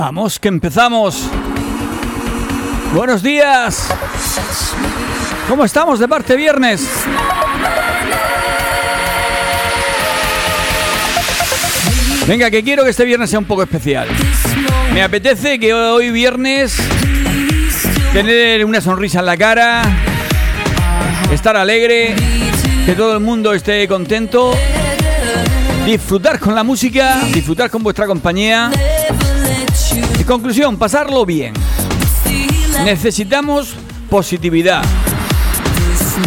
vamos, que empezamos. Buenos días. ¿Cómo estamos de parte viernes? Venga, que quiero que este viernes sea un poco especial. Me apetece que hoy viernes tener una sonrisa en la cara, estar alegre, que todo el mundo esté contento, disfrutar con la música, disfrutar con vuestra compañía. En conclusión, pasarlo bien. Necesitamos positividad.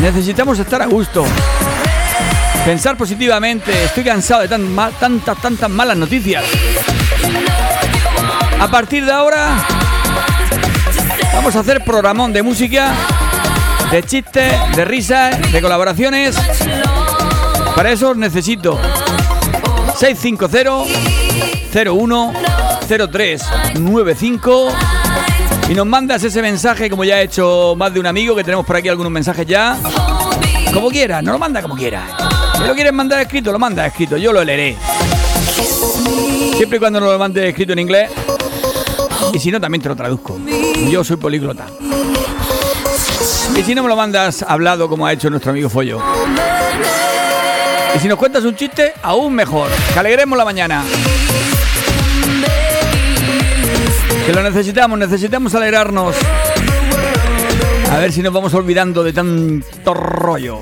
Necesitamos estar a gusto. Pensar positivamente. Estoy cansado de tantas, tantas malas noticias. A partir de ahora vamos a hacer programón de música, de chistes, de risas, de colaboraciones. Para eso necesito 650 01 0395 y nos mandas ese mensaje como ya ha hecho más de un amigo que tenemos por aquí algunos mensajes ya. Como quieras, no lo manda como quieras. Si lo quieres mandar escrito, lo manda escrito, yo lo leeré. Siempre y cuando no lo mandes escrito en inglés. Y si no, también te lo traduzco. Yo soy políglota. Y si no me lo mandas hablado como ha hecho nuestro amigo Follo. Y si nos cuentas un chiste, aún mejor. Que alegremos la mañana. Que lo necesitamos, necesitamos alegrarnos. A ver si nos vamos olvidando de tanto rollo.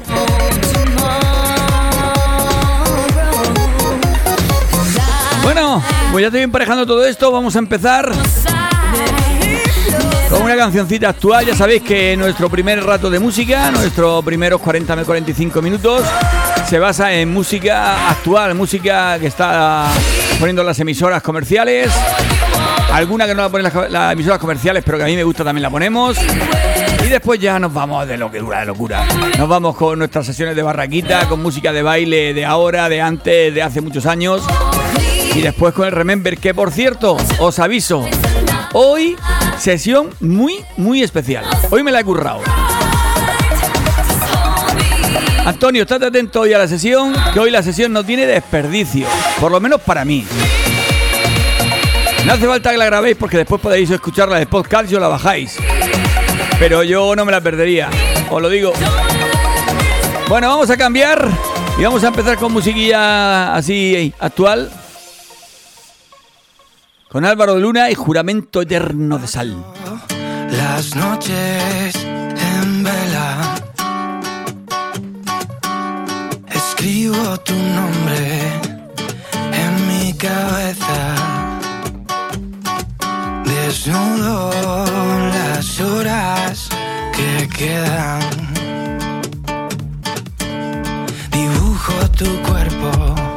Bueno, pues ya estoy emparejando todo esto. Vamos a empezar con una cancioncita actual. Ya sabéis que nuestro primer rato de música, nuestros primeros 40 45 minutos, se basa en música actual, música que está poniendo las emisoras comerciales Alguna que no la ponen las, emisoras comerciales, pero que a mí me gusta también la ponemos. Y después ya nos vamos de lo que dura de locura. Nos vamos con nuestras sesiones de barraquita, con música de baile de ahora, de antes, de hace muchos años. Y después con el Remember, que por cierto, os aviso, hoy sesión muy, muy especial. Hoy me la he currado. Antonio, estate atento hoy a la sesión, que hoy la sesión no tiene desperdicio, por lo menos para mí. No hace falta que la grabéis porque después podéis escucharla de podcast y os la bajáis. Pero yo no me la perdería, os lo digo. Bueno, vamos a cambiar y vamos a empezar con musiquilla así actual. Con Álvaro de Luna y Juramento Eterno de Sal. Las noches en vela. Escribo tu nombre en mi cabeza Desnudo las horas que quedan. Dibujo tu cuerpo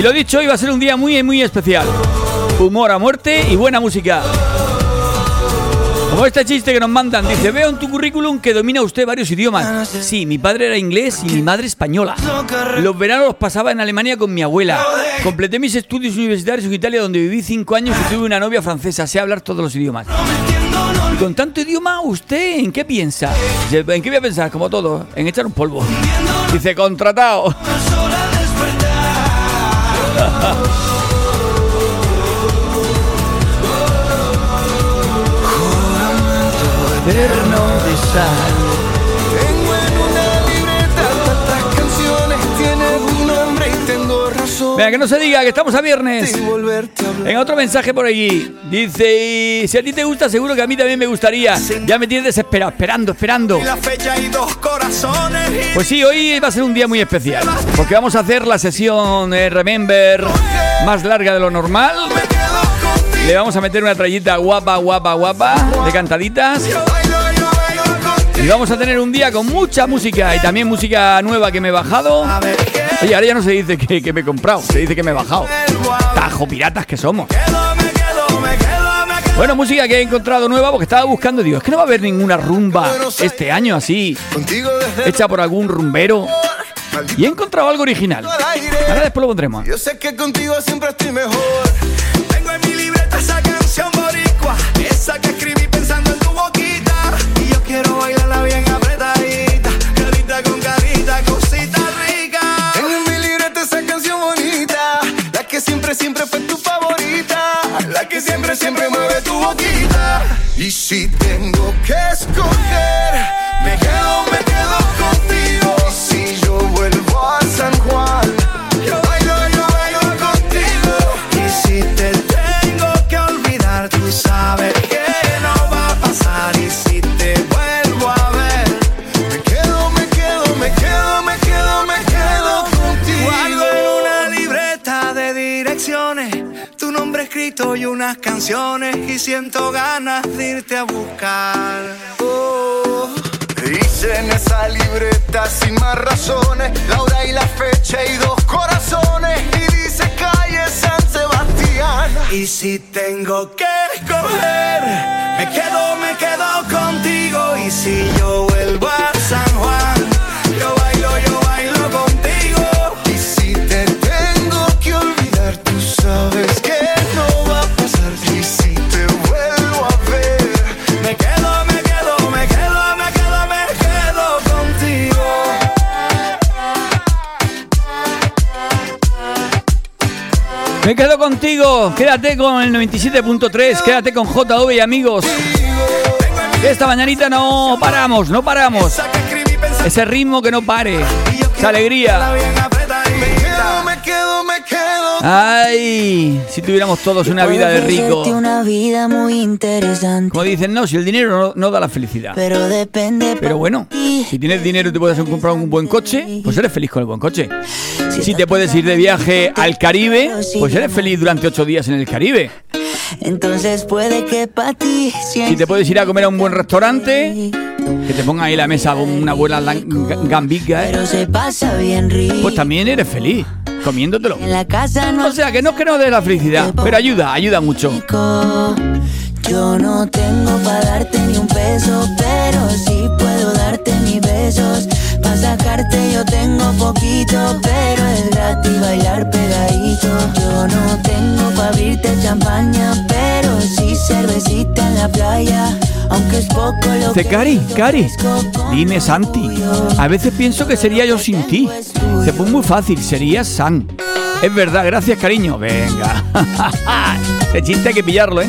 Y lo dicho, hoy va a ser un día muy, muy especial. Humor a muerte y buena música. Como este chiste que nos mandan, dice, veo en tu currículum que domina usted varios idiomas. Sí, mi padre era inglés y mi madre española. Los veranos los pasaba en Alemania con mi abuela. Completé mis estudios universitarios en Italia donde viví cinco años y tuve una novia francesa. Sé hablar todos los idiomas. Y con tanto idioma, ¿usted en qué piensa? ¿En qué voy a pensar? Como todo, en echar un polvo. Dice, contratado. Eterno. Tengo en una libreta tantas canciones, un nombre y tengo razón. Venga, que no se diga que estamos a viernes. En otro mensaje por allí. Dice, si a ti te gusta, seguro que a mí también me gustaría. Ya me tienes desesperado, esperando, esperando. Pues sí, hoy va a ser un día muy especial. Porque vamos a hacer la sesión eh, Remember más larga de lo normal. Le vamos a meter una trayita guapa, guapa, guapa de cantaditas. Y vamos a tener un día con mucha música y también música nueva que me he bajado. Oye, ahora ya no se dice que, me he comprado, se dice que me he bajado. Tajo piratas que somos. Bueno, música que he encontrado nueva porque estaba buscando, digo, es que no va a haber ninguna rumba este año así, hecha por algún rumbero. Y he encontrado algo original. Ahora después lo pondremos. Yo sé que contigo siempre estoy mejor. Tengo en mi libreta esa canción boricua, esa que escribí quiero bailarla bien apretadita, carita con carita, cosita rica. En mi libreta esa canción bonita, la que siempre, siempre fue tu favorita, la que siempre, siempre mueve tu boquita. Y si tengo que escoger, unas canciones y siento ganas de irte a buscar. Oh. Dice en esa libreta sin más razones la hora y la fecha y dos corazones y dice calle San Sebastián. Y si tengo que escoger, me quedo, me quedo contigo y si yo vuelvo a San Juan, yo bailo, yo bailo contigo. Y si te tengo que olvidar, tú sabes Me quedo contigo. Quédate con el 97.3. Quédate con JV y amigos. Esta mañanita no paramos, no paramos. Ese ritmo que no pare. Esa alegría. Ay, si tuviéramos todos una vida de rico. una vida muy interesante. Como dicen, no, si el dinero no, no da la felicidad. Pero depende. Pero bueno, si tienes dinero y te puedes comprar un buen coche, pues eres feliz con el buen coche. Si te puedes ir de viaje al Caribe, pues eres feliz durante ocho días en el Caribe. Entonces puede que para ti. Si te puedes ir a comer a un buen restaurante, que te ponga ahí la mesa una buena gambica, ¿eh? Pero se pasa bien rico. pues también eres feliz comiéndotelo. En la casa no O sea, que no es que no dé la felicidad, pero ayuda, ayuda mucho. Yo no tengo para darte ni un peso, pero sí puedo darte mis besos. Para sacarte yo tengo poquito, pero es gratis bailar pegadito. Yo no tengo para abrirte champaña, pero sí cervecita en la playa. Aunque es poco lo Dice, que Cari, Cari, dime Santi. A veces pienso que sería yo sin ti. Se pone muy fácil, sería San. Es verdad, gracias cariño. Venga. Este chiste hay que pillarlo, ¿eh?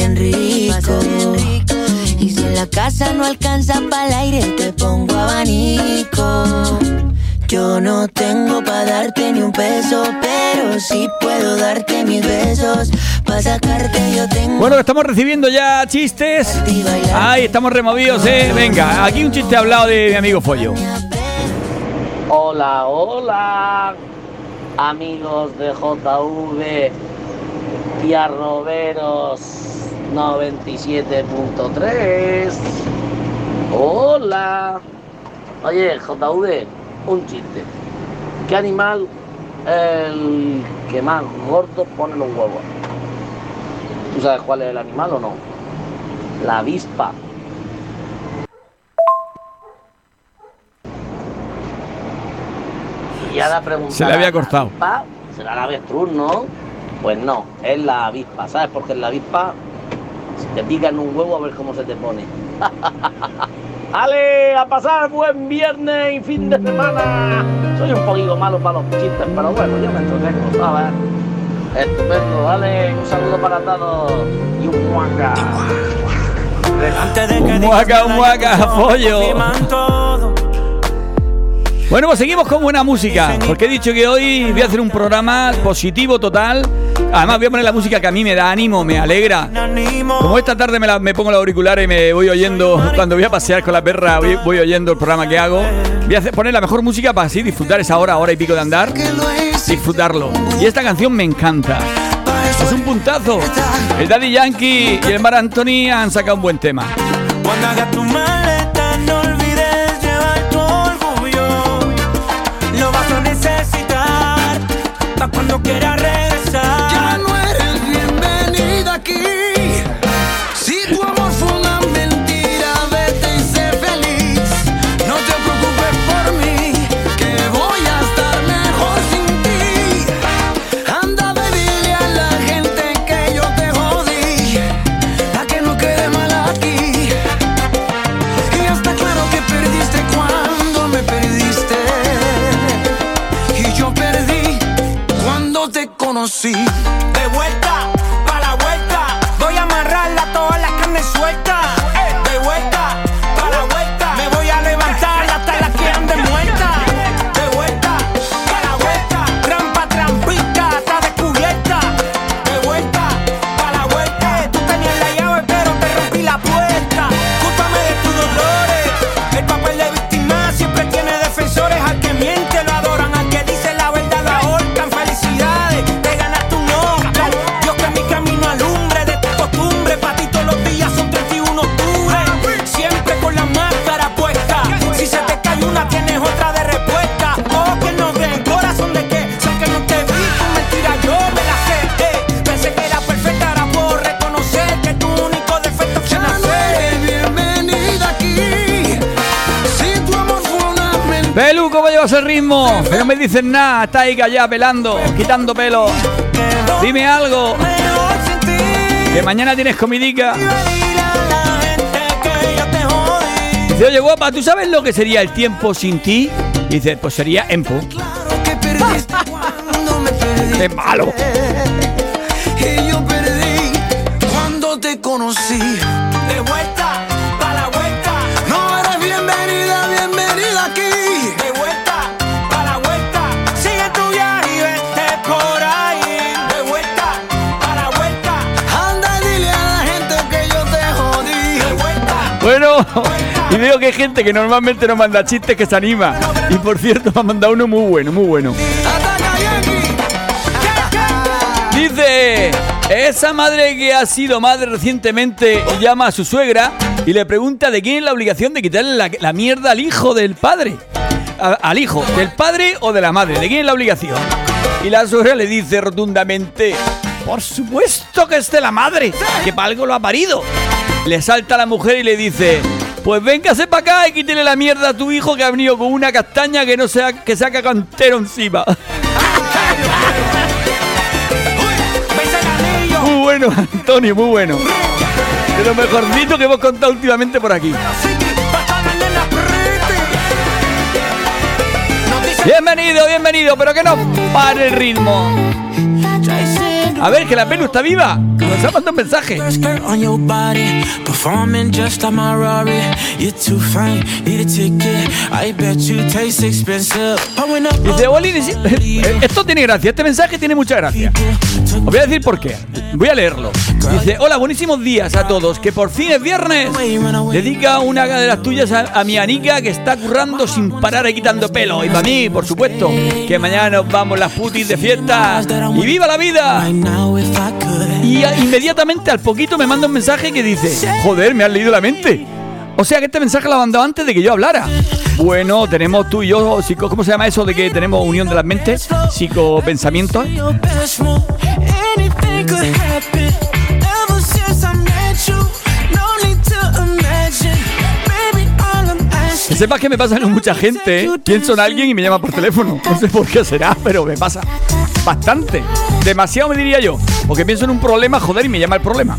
Bien rico. Y si en la casa no alcanza para el aire, te pongo abanico. Yo no tengo para darte ni un peso, pero sí puedo darte mis besos. Para sacarte yo tengo. Bueno, estamos recibiendo ya chistes. Ay, estamos removidos, eh. Venga, aquí un chiste hablado de mi amigo Follo. Hola, hola, amigos de JV y 97.3. Hola. Oye, JV, un chiste. ¿Qué animal el que más gordo pone los huevos? ¿Tú sabes cuál es el animal o no? La avispa. Y ya la pregunta. Se le había cortado. Será la avestruz, ¿no? Pues no, es la avispa. ¿Sabes por qué es la avispa? Si te pican un huevo a ver cómo se te pone. ¡Ale! A pasar buen viernes y fin de semana. Soy un poquito malo para los chistes, pero bueno, yo me entretengo, ¿sabes? Estupendo, dale, un saludo para todos y un muaca. Un muaca, un muaca, pollo. Bueno, pues seguimos con buena música, porque he dicho que hoy voy a hacer un programa positivo total. Además voy a poner la música que a mí me da ánimo, me alegra. Como esta tarde me, pongo los auriculares y me voy oyendo, cuando voy a pasear con la perra, voy, oyendo el programa que hago. Voy a poner la mejor música para así disfrutar esa hora, hora y pico de andar. Disfrutarlo. Y esta canción me encanta. Es un puntazo. El Daddy Yankee y el Mar Anthony han sacado un buen tema. cuando te conocí. Pelu, ¿cómo llevas el ritmo? No me dices nada, está ahí callada pelando, quitando pelo. Dime algo, que mañana tienes comidica. Dice, oye guapa, ¿tú sabes lo que sería el tiempo sin ti? Dice, pues sería empo. ¡Qué malo! Y yo perdí cuando te conocí. De vuelta, y veo que hay gente que normalmente nos manda chistes que se anima. Y por cierto, me ha mandado uno muy bueno, muy bueno. Dice, esa madre que ha sido madre recientemente llama a su suegra y le pregunta de quién es la obligación de quitarle la, mierda al hijo del padre. Al hijo, del padre o de la madre, ¿de quién es la obligación? Y la suegra le dice rotundamente, por supuesto que es de la madre, que para algo lo ha parido. Le salta a la mujer y le dice, pues véngase para acá y quítele la mierda a tu hijo que ha venido con una castaña que no sea que saca cantero encima. Muy bueno, Antonio, muy bueno. De lo mejorcito que hemos contado últimamente por aquí. Bienvenido, bienvenido, pero que no pare el ritmo. A ver, que la pelu está viva. Nos ha mandado un mensaje. Dice, Bolín, esto tiene gracia, este mensaje tiene mucha gracia. Os voy a decir por qué. Voy a leerlo. Dice, hola, buenísimos días a todos, que por fin es viernes. Dedica una de las tuyas a, a mi Anica que está currando sin parar y quitando pelo. Y para mí, por supuesto, que mañana nos vamos las putis de fiesta. ¡Y viva la vida! Y inmediatamente al poquito me manda un mensaje que dice, joder, me has leído la mente. O sea que este mensaje lo ha mandado antes de que yo hablara. Bueno, tenemos tú y yo, psico, ¿cómo se llama eso de que tenemos unión de las mentes? Psicopensamientos. Que sepas que me pasa con mucha gente. ¿eh? Pienso en alguien y me llama por teléfono. No sé por qué será, pero me pasa bastante. Demasiado me diría yo. Porque pienso en un problema, joder, y me llama el problema.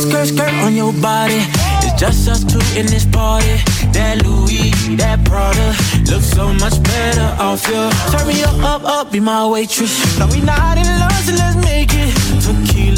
Skirt, skirt on your body. It's just us two in this party. That Louis, that Prada, looks so much better off you. Turn me up, up, up, be my waitress. No, we not in love, so let's make it.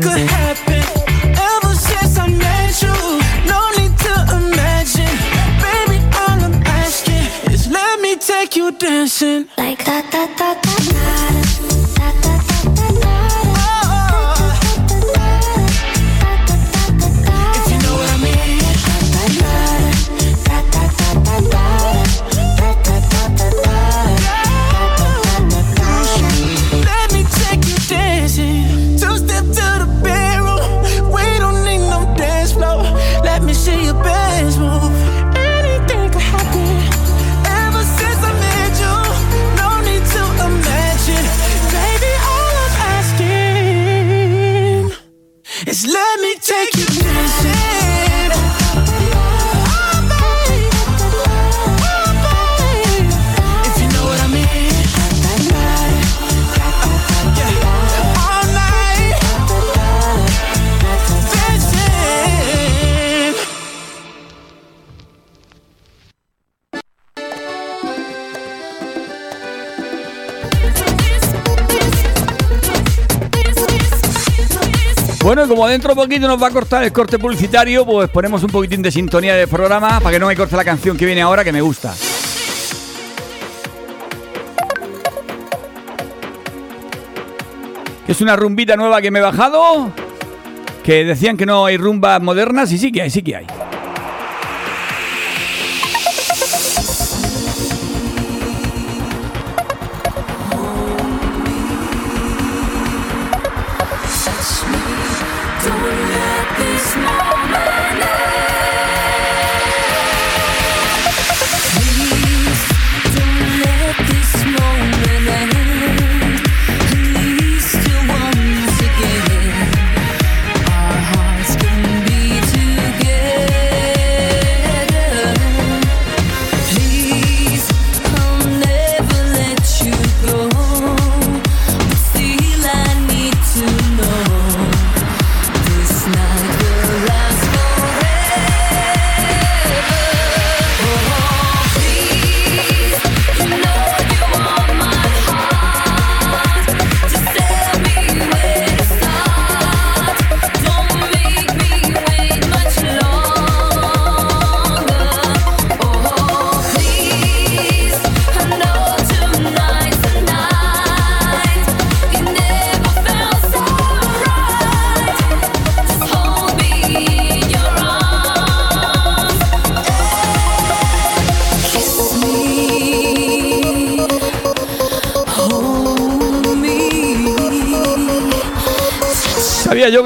could happen. Ever since I met you, no need to imagine. Baby, all I'm asking is let me take you dancing. Like da da da da Bueno, como dentro de poquito nos va a cortar el corte publicitario, pues ponemos un poquitín de sintonía del programa para que no me corte la canción que viene ahora, que me gusta. Es una rumbita nueva que me he bajado. Que decían que no hay rumbas modernas y sí que hay, sí que hay.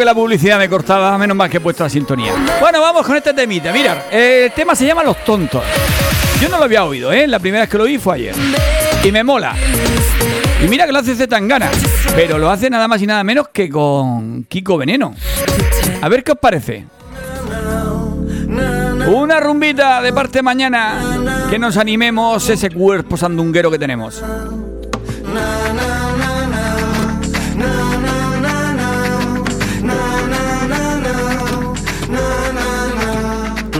La publicidad me cortaba, menos mal que he puesto la sintonía. Bueno, vamos con este temita. Mira, el tema se llama Los Tontos. Yo no lo había oído, ¿eh? La primera vez que lo oí fue ayer. Y me mola. Y mira que lo hace Zetangana, pero lo hace nada más y nada menos que con Kiko Veneno. A ver qué os parece. Una rumbita de parte mañana que nos animemos ese cuerpo sandunguero que tenemos.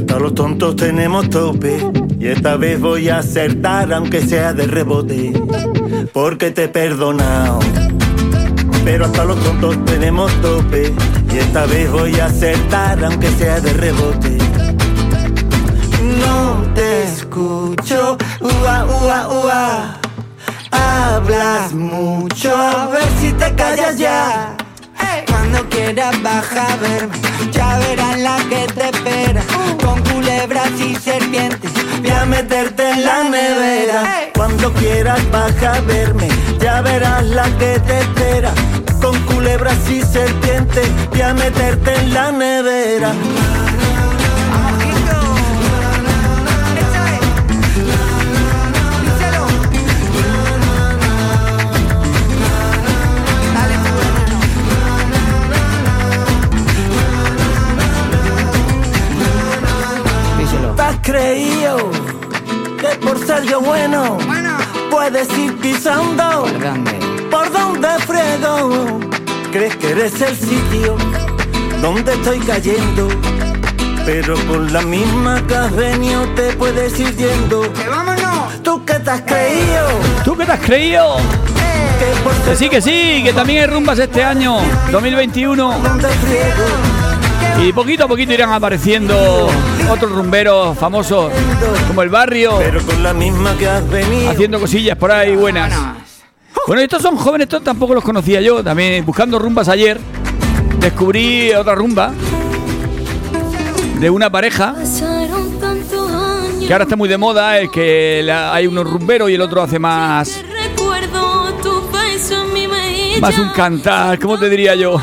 Hasta los tontos tenemos tope. Y esta vez voy a acertar aunque sea de rebote. Porque te he perdonado. Pero hasta los tontos tenemos tope. Y esta vez voy a acertar aunque sea de rebote. No te escucho, ua, ua, ua. Hablas mucho, a ver si te callas ya. Cuando quieras baja a verme, ya verás la que te espera. Con culebras y serpientes. Voy a meterte en la nevera. Cuando quieras baja a verme, ya verás la que te espera. Con culebras y serpientes, voy a meterte en la nevera. Creído que por ser yo bueno, puedes ir pisando ¿Por dónde? por donde friego? ¿Crees que eres el sitio donde estoy cayendo? Pero con la misma que has venido te puedes ir yendo. vámonos! ¿Tú qué te has creído? ¿Tú qué te has creído? Que por Que sí, que sí, que también hay rumbas este año, 2021. Y poquito a poquito irán apareciendo otros rumberos famosos, como el barrio, Pero con la misma que has venido. haciendo cosillas por ahí buenas. Bueno, estos son jóvenes, estos tampoco los conocía yo. También buscando rumbas ayer, descubrí otra rumba de una pareja que ahora está muy de moda, el que la- hay unos rumberos y el otro hace más, más un cantar, ¿cómo te diría yo?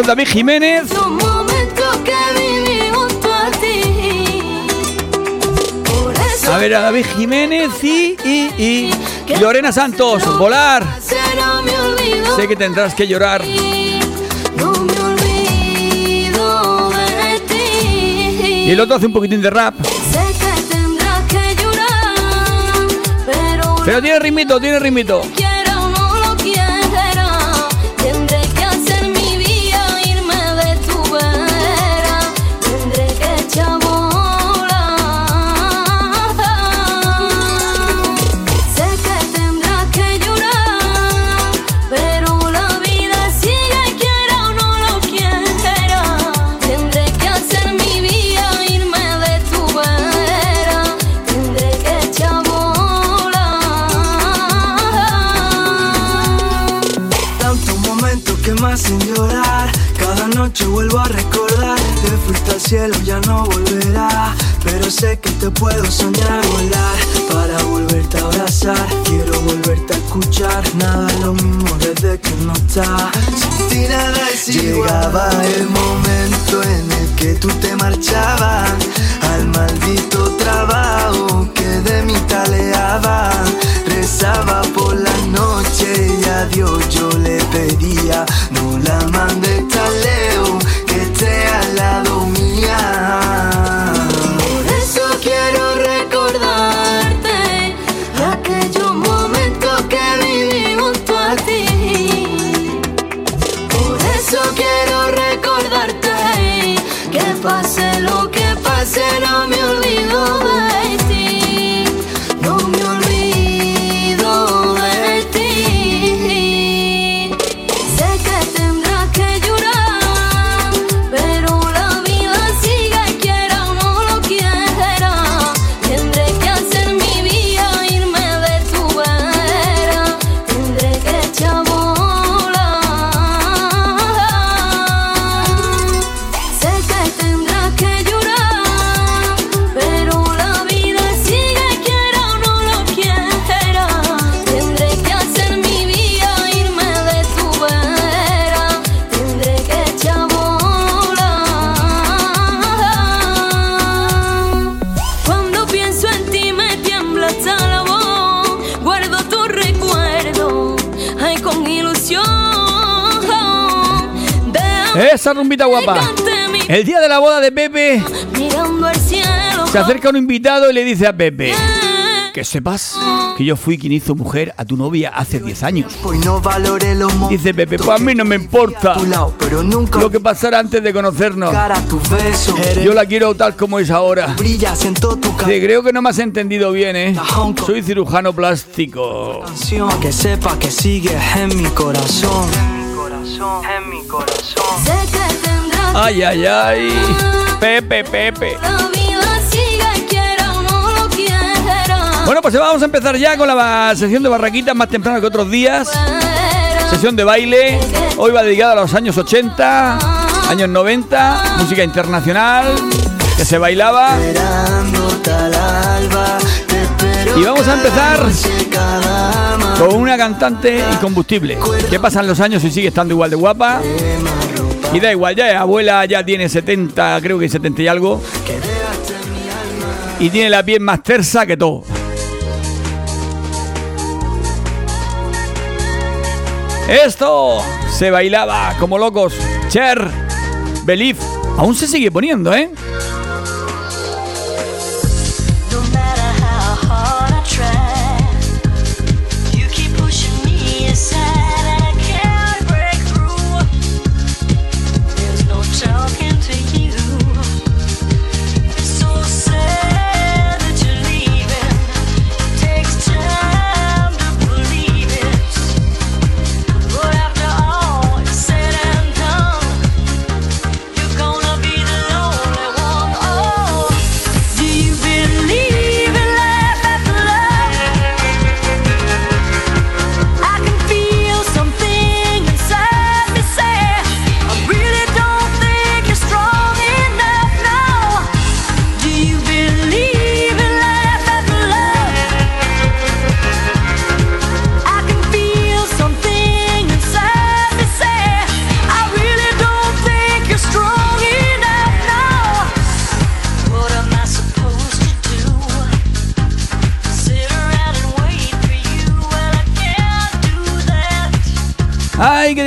Es David Jiménez a ver, a David Jiménez y, y, y Lorena Santos, volar. Sé que tendrás que llorar. Y el otro hace un poquitín de rap. Pero tiene ritmito, tiene ritmito. Puedo soñar volar para volverte a abrazar. Quiero volverte a escuchar. Nada es lo mismo desde que no está. Sin ti nada es Llegaba el momento en el que tú te marchabas Esa rumbita guapa. El día de la boda de Pepe se acerca un invitado y le dice a Pepe que sepas que yo fui quien hizo mujer a tu novia hace 10 años. Dice Pepe, pues a mí no me importa lo que pasara antes de conocernos. Yo la quiero tal como es ahora. brillas en todo tu Dice, creo que no me has entendido bien, ¿eh? Soy cirujano plástico. Que sepa que sigues en mi corazón. En mi corazón. Sé Ay, ay, ay. Pepe, Pepe. Bueno, pues vamos a empezar ya con la sesión de barraquitas más temprano que otros días. Sesión de baile. Hoy va dedicada a los años 80, años 90, música internacional que se bailaba. Y vamos a empezar con una cantante y combustible. Que pasan los años y sigue estando igual de guapa. Y da igual, ya abuela ya tiene 70, creo que 70 y algo. Y tiene la piel más tersa que todo. Esto se bailaba como locos. Cher, Belief, aún se sigue poniendo, ¿eh?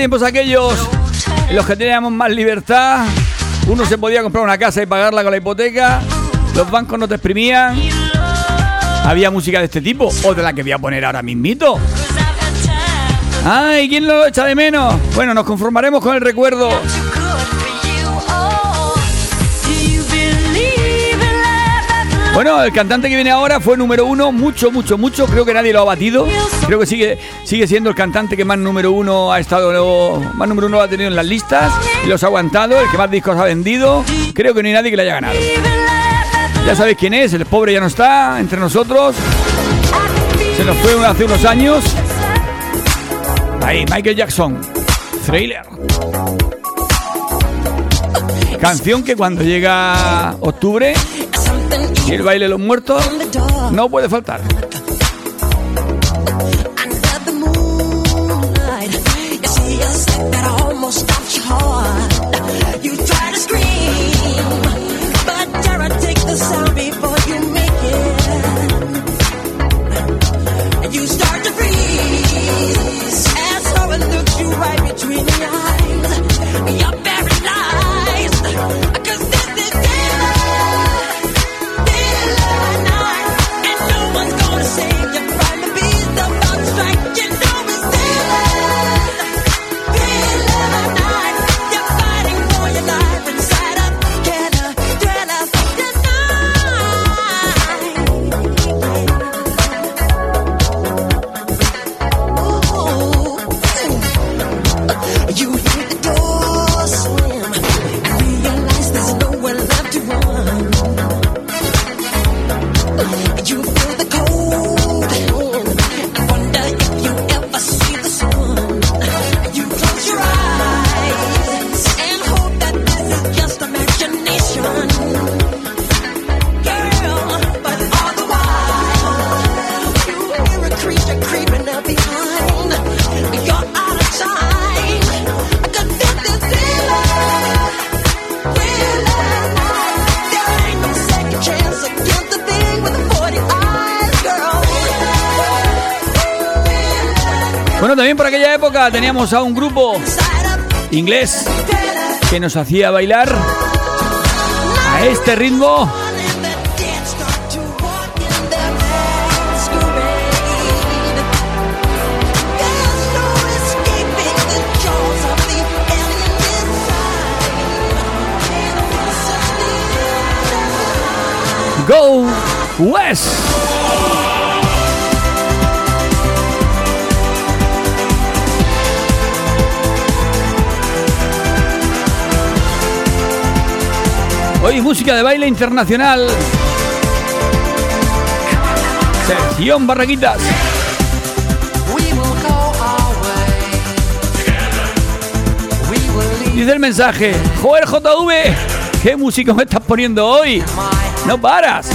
Tiempos aquellos! En los que teníamos más libertad. Uno se podía comprar una casa y pagarla con la hipoteca. Los bancos no te exprimían. Había música de este tipo o de la que voy a poner ahora mismito. ¡Ay, quién lo echa de menos! Bueno, nos conformaremos con el recuerdo. Bueno, el cantante que viene ahora fue número uno, mucho, mucho, mucho. Creo que nadie lo ha batido. Creo que sigue, sigue siendo el cantante que más número uno ha estado, más número uno ha tenido en las listas y los ha aguantado, el que más discos ha vendido. Creo que no hay nadie que le haya ganado. Ya sabéis quién es, el pobre ya no está entre nosotros. Se nos fue hace unos años. Ahí, Michael Jackson. Thriller. Canción que cuando llega octubre y el baile de los muertos no puede faltar. A un grupo inglés que nos hacía bailar a este ritmo. Go West. Hoy música de baile internacional. Sección Barraquitas. Dice el mensaje, joder JV, ¿qué música me estás poniendo hoy? No paras.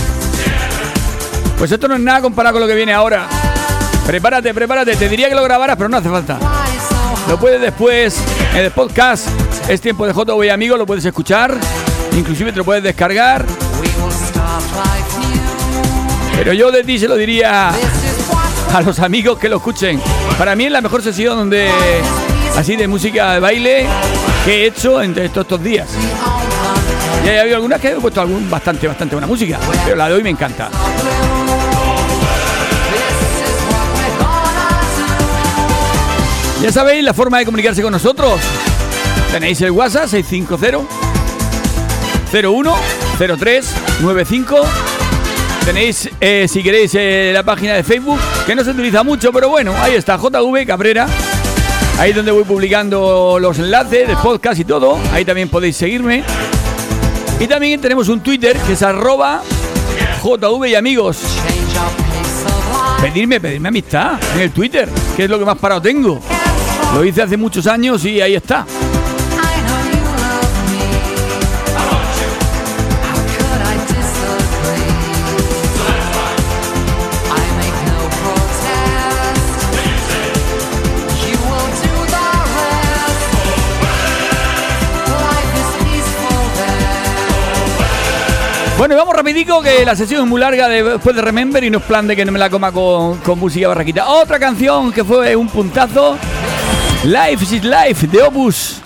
Pues esto no es nada comparado con lo que viene ahora. Prepárate, prepárate. Te diría que lo grabaras, pero no hace falta. Lo puedes después en el podcast. Es tiempo de JV amigo, lo puedes escuchar. Inclusive te lo puedes descargar. Pero yo de ti se lo diría a los amigos que lo escuchen. Para mí es la mejor sesión donde así de música de baile que he hecho entre estos, estos días. Y hay habido algunas que he puesto algún, bastante, bastante buena música. Pero la de hoy me encanta. Ya sabéis la forma de comunicarse con nosotros. Tenéis el WhatsApp 650 01 03 95. Tenéis, eh, si queréis, eh, la página de Facebook, que no se utiliza mucho, pero bueno, ahí está, JV Cabrera. Ahí es donde voy publicando los enlaces del podcast y todo. Ahí también podéis seguirme. Y también tenemos un Twitter que es arroba JV y amigos. Pedirme, pedirme amistad en el Twitter, que es lo que más parado tengo. Lo hice hace muchos años y ahí está. Bueno, vamos rapidico que la sesión es muy larga de- después de Remember y no es plan de que no me la coma con, con música barraquita. Otra canción que fue un puntazo. Life is Life de Opus.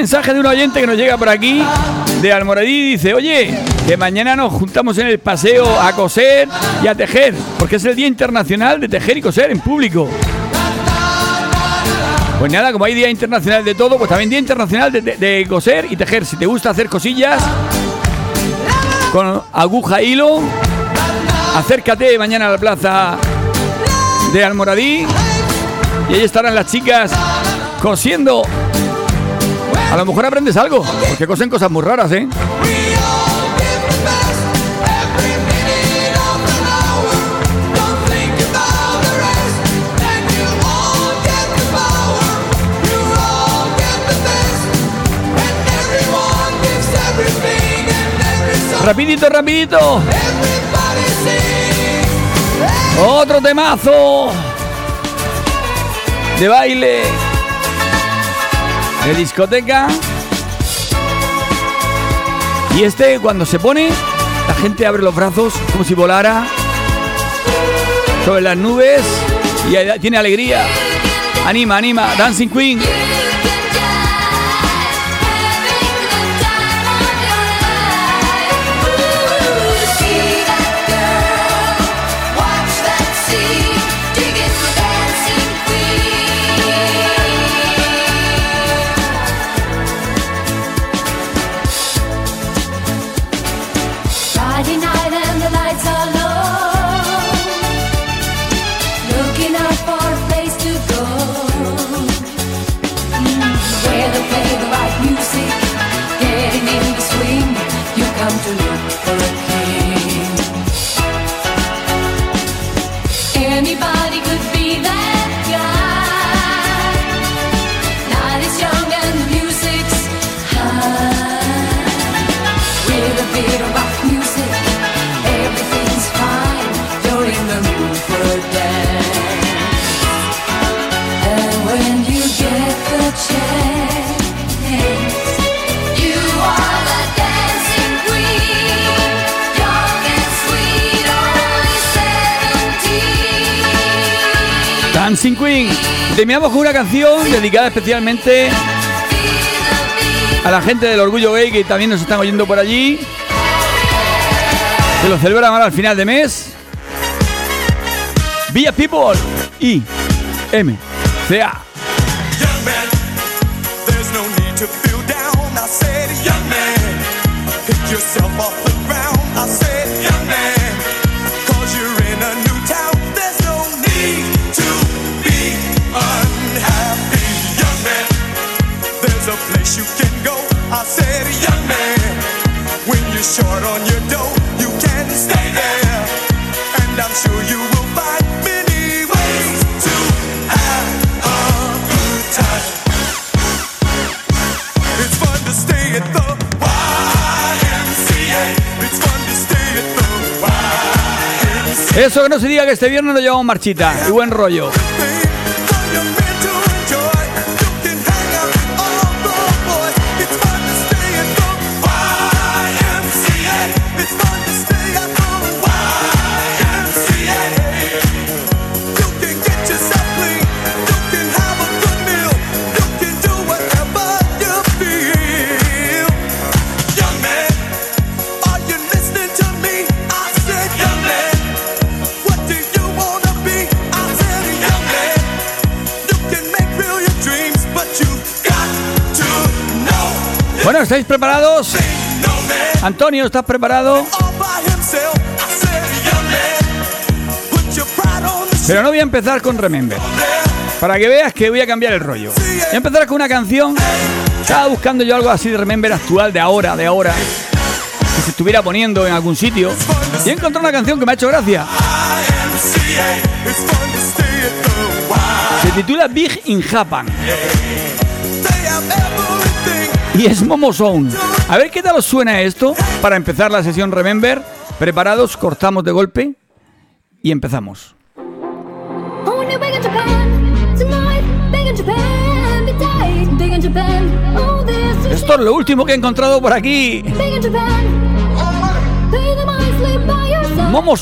Mensaje de un oyente que nos llega por aquí de Almoradí dice, oye, que mañana nos juntamos en el paseo a coser y a tejer, porque es el Día Internacional de Tejer y Coser en público. Pues nada, como hay Día Internacional de todo, pues también Día Internacional de, de- coser y tejer. Si te gusta hacer cosillas, con aguja e hilo. Acércate mañana a la plaza de Almoradí y ahí estarán las chicas cosiendo. A lo mejor aprendes algo, porque cosen cosas muy raras, ¿eh? Rapidito, rapidito. Otro temazo de baile, de discoteca. Y este cuando se pone, la gente abre los brazos como si volara sobre las nubes y tiene alegría. Anima, anima, Dancing Queen. Terminamos con una canción dedicada especialmente a la gente del Orgullo Gay que también nos están oyendo por allí. Que lo celebran ahora al final de mes. Villa People I M short on your dough, you can stay there. And I'm sure you will find many ways to have a good time. It's fun to stay at the YMCA. It's fun to stay at the YMCA. Eso que no se diga que este viernes nos llevamos marchita y buen rollo. Bueno, ¿estáis preparados? Antonio, ¿estás preparado? Pero no voy a empezar con Remember. Para que veas que voy a cambiar el rollo. Voy a empezar con una canción. Estaba buscando yo algo así de Remember actual, de ahora, de ahora. Que se estuviera poniendo en algún sitio. Y he encontrado una canción que me ha hecho gracia. Se titula Big in Japan. Y es Momo Sound. A ver qué tal os suena esto para empezar la sesión Remember. Preparados, cortamos de golpe y empezamos. Oh. Oh, Esto es lo último que he encontrado por aquí. Momo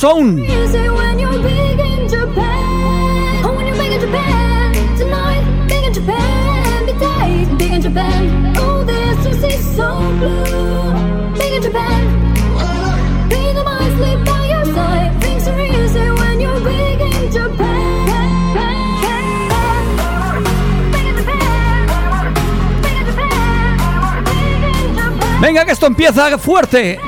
in Japan. Venga, que esto empieza fuerte.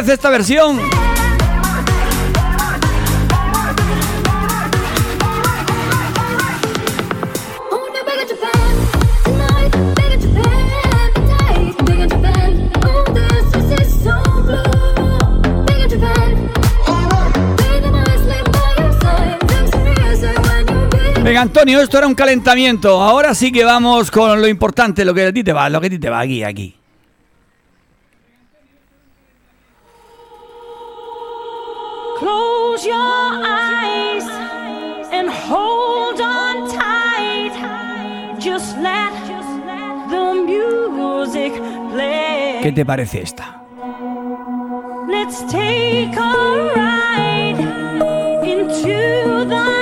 You're big. Venga, Antonio, esto era un calentamiento. Ahora sí que vamos con lo importante, lo que te va, lo que te va aquí, aquí. Close your eyes and hold on tight. Just let the music play. ¿Qué te parece esta? Let's take a ride into the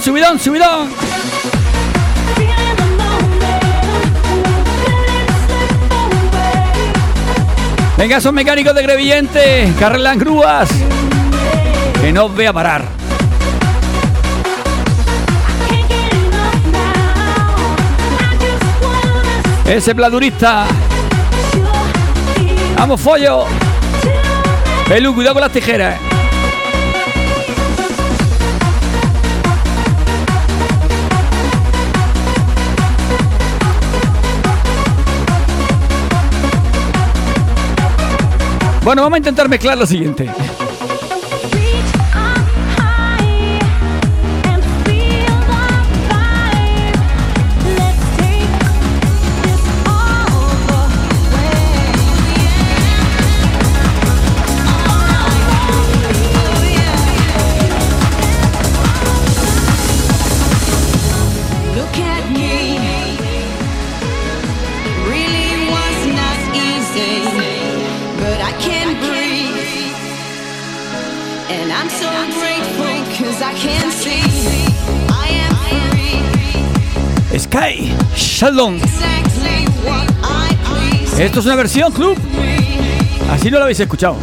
Subidón, subidón. Venga, son mecánicos de Grevillente, que arreglan grúas. Que no os vea parar. Ese pladurista. Vamos, follo. Pelu, cuidado con las tijeras. Bueno, vamos a intentar mezclar lo siguiente. Sheldon. Esto es una versión club. Así no lo habéis escuchado.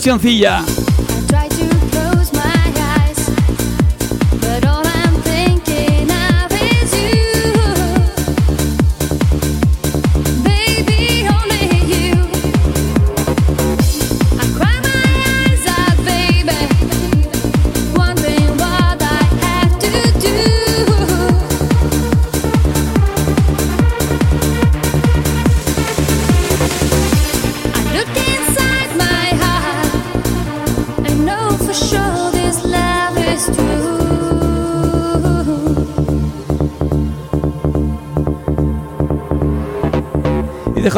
Versioncilla.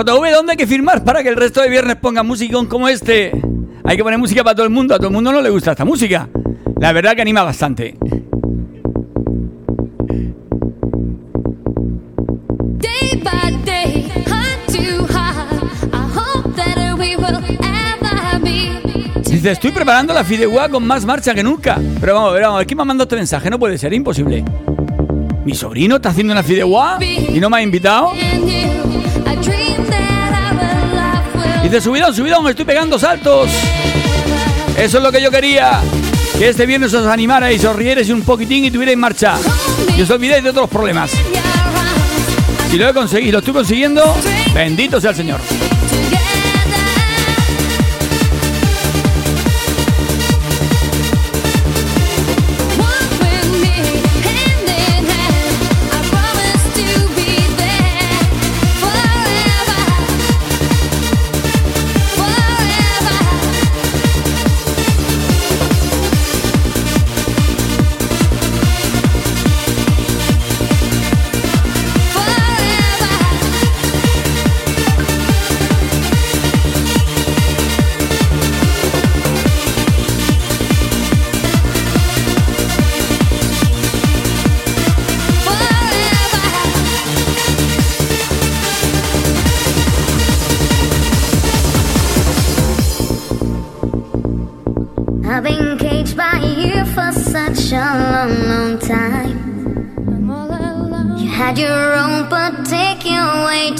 JV, ¿dónde hay que firmar para que el resto de viernes ponga musicón como este? Hay que poner música para todo el mundo. A todo el mundo no le gusta esta música. La verdad que anima bastante. Dice, estoy preparando la fideuá con más marcha que nunca. Pero vamos a ver, vamos ¿quién me ha mandado este mensaje? No puede ser, imposible. ¿Mi sobrino está haciendo una fideuá y no me ha invitado? Will Dice, subidón, subidón, estoy pegando saltos. Eso es lo que yo quería. Que este viernes os animarais, os rierais un poquitín y tuvierais marcha. Y os olvidéis de otros problemas. Si lo he conseguido, lo estoy consiguiendo, bendito sea el Señor.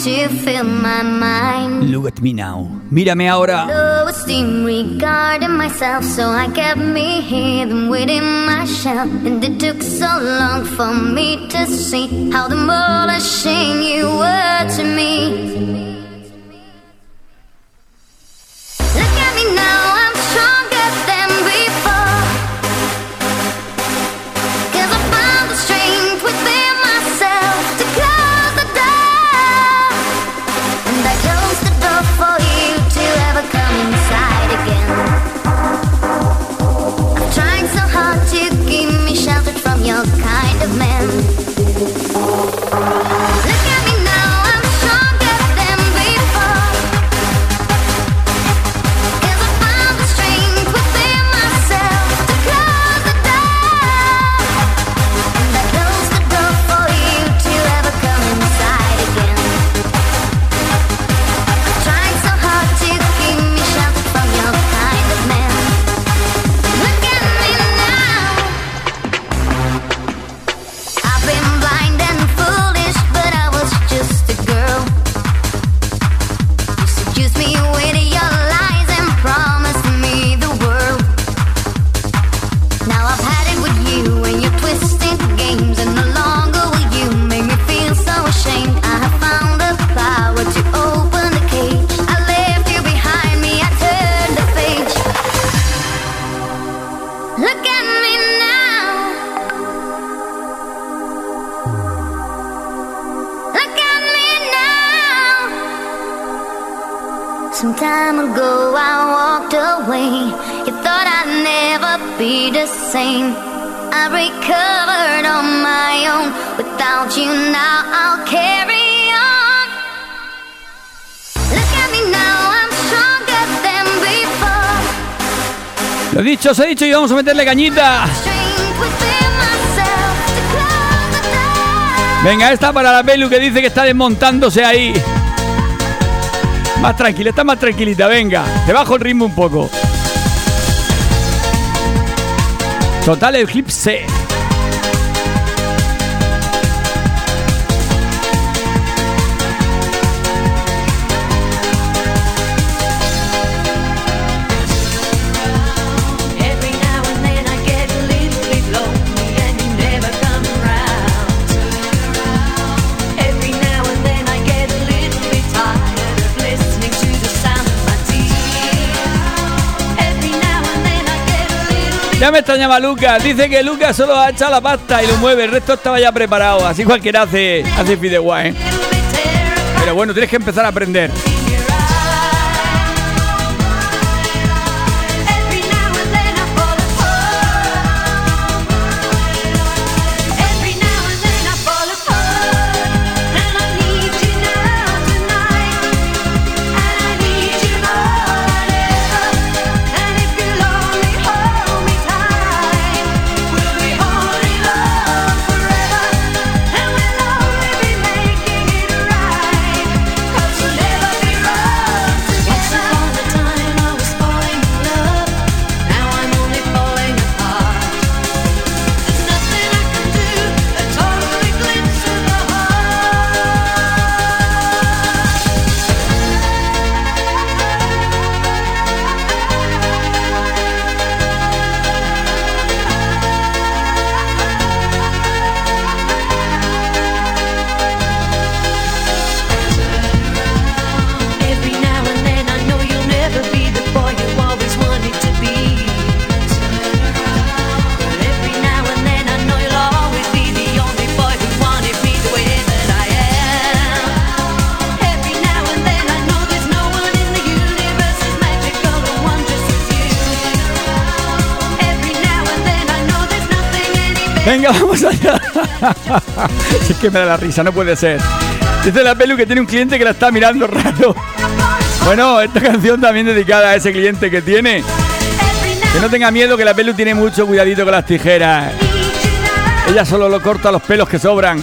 To fill my mind. Look at me now. Mírame ahora. Low esteem regarding myself, so I kept me hidden within my shell. And it took so long for me to see how the more ashamed you were to me. Y vamos a meterle cañita. Venga, esta para la Pelu que dice que está desmontándose ahí. Más tranquila, está más tranquilita, venga. Te bajo el ritmo un poco. Total Eclipse. Ya me extrañaba Lucas. Dice que Lucas solo ha echado la pasta y lo mueve. El resto estaba ya preparado. Así cualquiera hace, hace fideuá, ¿eh? Pero bueno, tienes que empezar a aprender. Vamos allá. es que me da la risa, no puede ser. Dice la pelu que tiene un cliente que la está mirando raro. Bueno, esta canción también dedicada a ese cliente que tiene. Que no tenga miedo que la pelu tiene mucho cuidadito con las tijeras. Ella solo lo corta los pelos que sobran.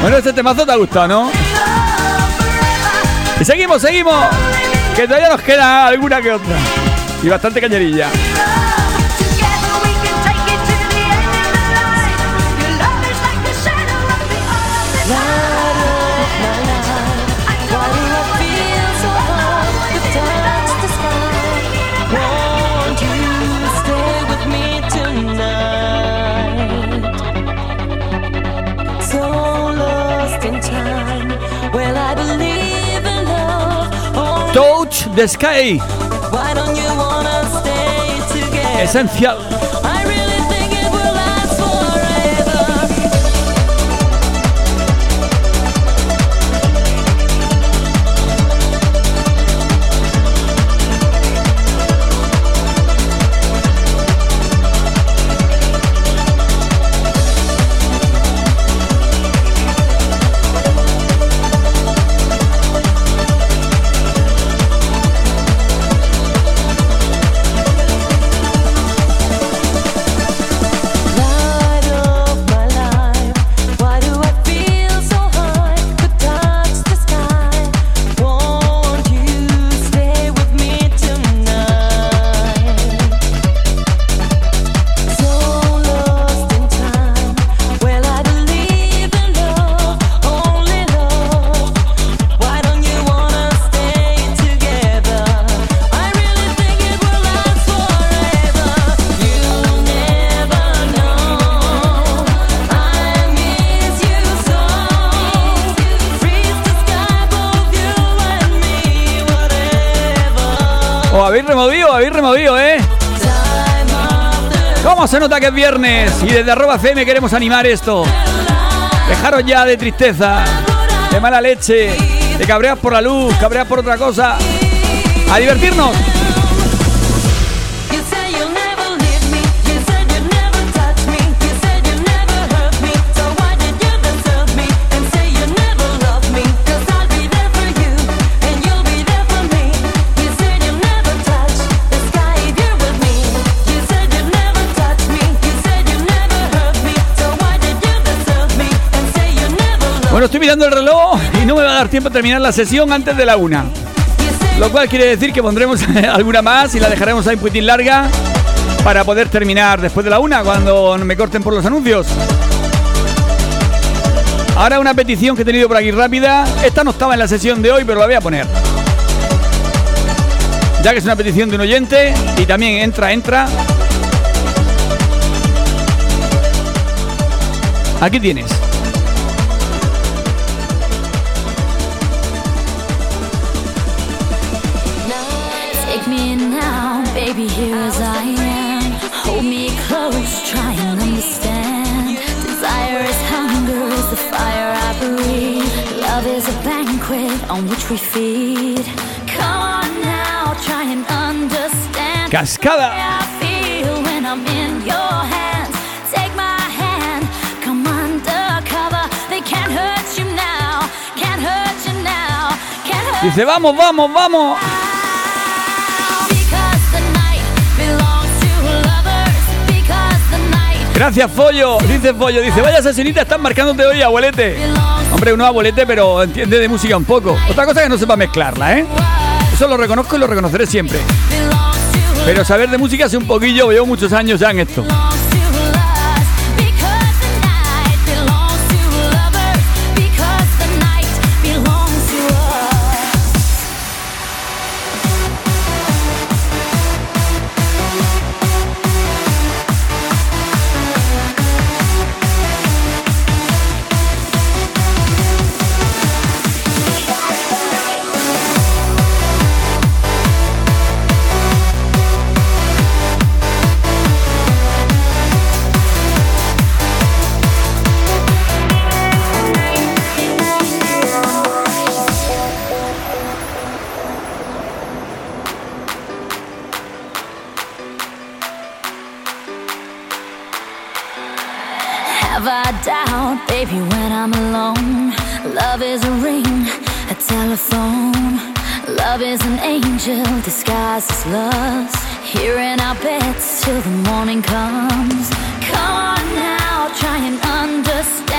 Bueno, este temazo te ha gustado, ¿no? Y seguimos, seguimos. Que todavía nos queda alguna que otra. Y bastante cañerilla. The Sky. Esencial. Habéis removido, habéis removido, ¿eh? ¿Cómo se nota que es viernes? Y desde arroba FM queremos animar esto. Dejaros ya de tristeza, de mala leche, de cabreas por la luz, cabreas por otra cosa. A divertirnos. Bueno, estoy mirando el reloj y no me va a dar tiempo a terminar la sesión antes de la una. Lo cual quiere decir que pondremos alguna más y la dejaremos ahí un poquitín larga para poder terminar después de la una cuando me corten por los anuncios. Ahora una petición que he tenido por aquí rápida. Esta no estaba en la sesión de hoy, pero la voy a poner. Ya que es una petición de un oyente y también entra, entra. Aquí tienes. To lovers. Because the night Gracias, Follo. Dice Follo, dice, vaya asesinita, están marcándote hoy, abuelete. Hombre, uno abuelete, pero entiende de música un poco. Otra cosa es que no sepa mezclarla, ¿eh? Eso lo reconozco y lo reconoceré siempre. Pero saber de música hace un poquillo, llevo muchos años ya en esto. Doubt, baby, when I'm alone? Love is a ring, a telephone. Love is an angel disguised as lust. Here in our beds till the morning comes. Come on now, try and understand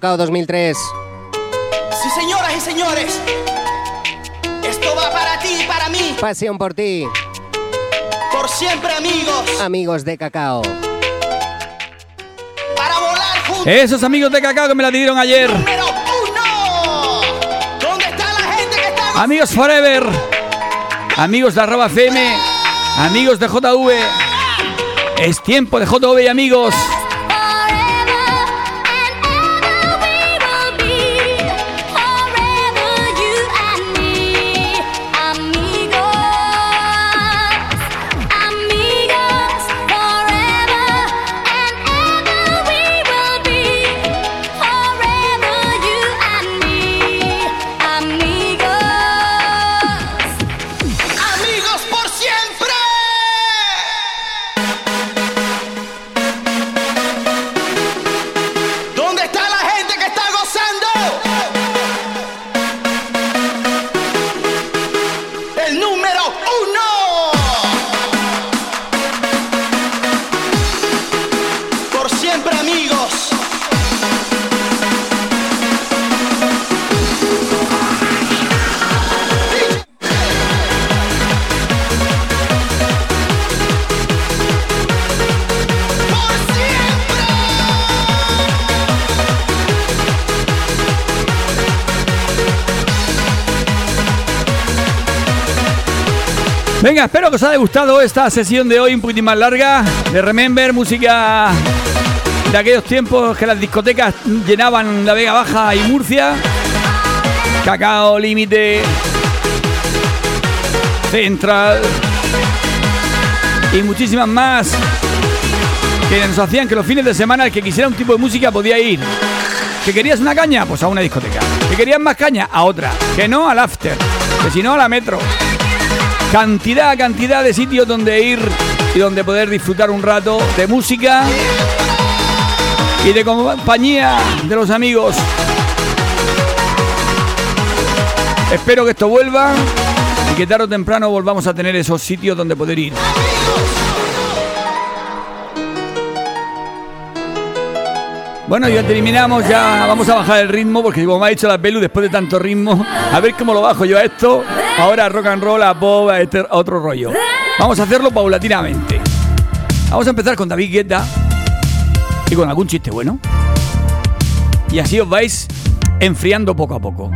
Cacao 2003. Sí, señoras y señores. Esto va para ti y para mí. Pasión por ti. Por siempre, amigos. Amigos de Cacao. Para volar juntos. Esos amigos de Cacao que me la dieron ayer. Número uno. ¿Dónde está la gente que está Amigos Forever. Amigos de arroba FM. Amigos de JV. Es tiempo de JV y. Amigos Venga, espero que os haya gustado esta sesión de hoy un poquitín más larga de Remember, música de aquellos tiempos que las discotecas llenaban la Vega Baja y Murcia. Cacao Límite, Central y muchísimas más que nos hacían que los fines de semana el que quisiera un tipo de música podía ir. ¿Que querías una caña? Pues a una discoteca. ¿Que querías más caña? A otra. Que no al after. Que si no a la metro. Cantidad, cantidad de sitios donde ir y donde poder disfrutar un rato de música y de compañía de los amigos. Espero que esto vuelva y que tarde o temprano volvamos a tener esos sitios donde poder ir. Bueno, ya terminamos, ya vamos a bajar el ritmo porque como me ha dicho la Pelu, después de tanto ritmo, a ver cómo lo bajo yo a esto. Ahora rock and roll, a pop, este a otro rollo. Vamos a hacerlo paulatinamente. Vamos a empezar con David Guetta y con algún chiste bueno. Y así os vais enfriando poco a poco.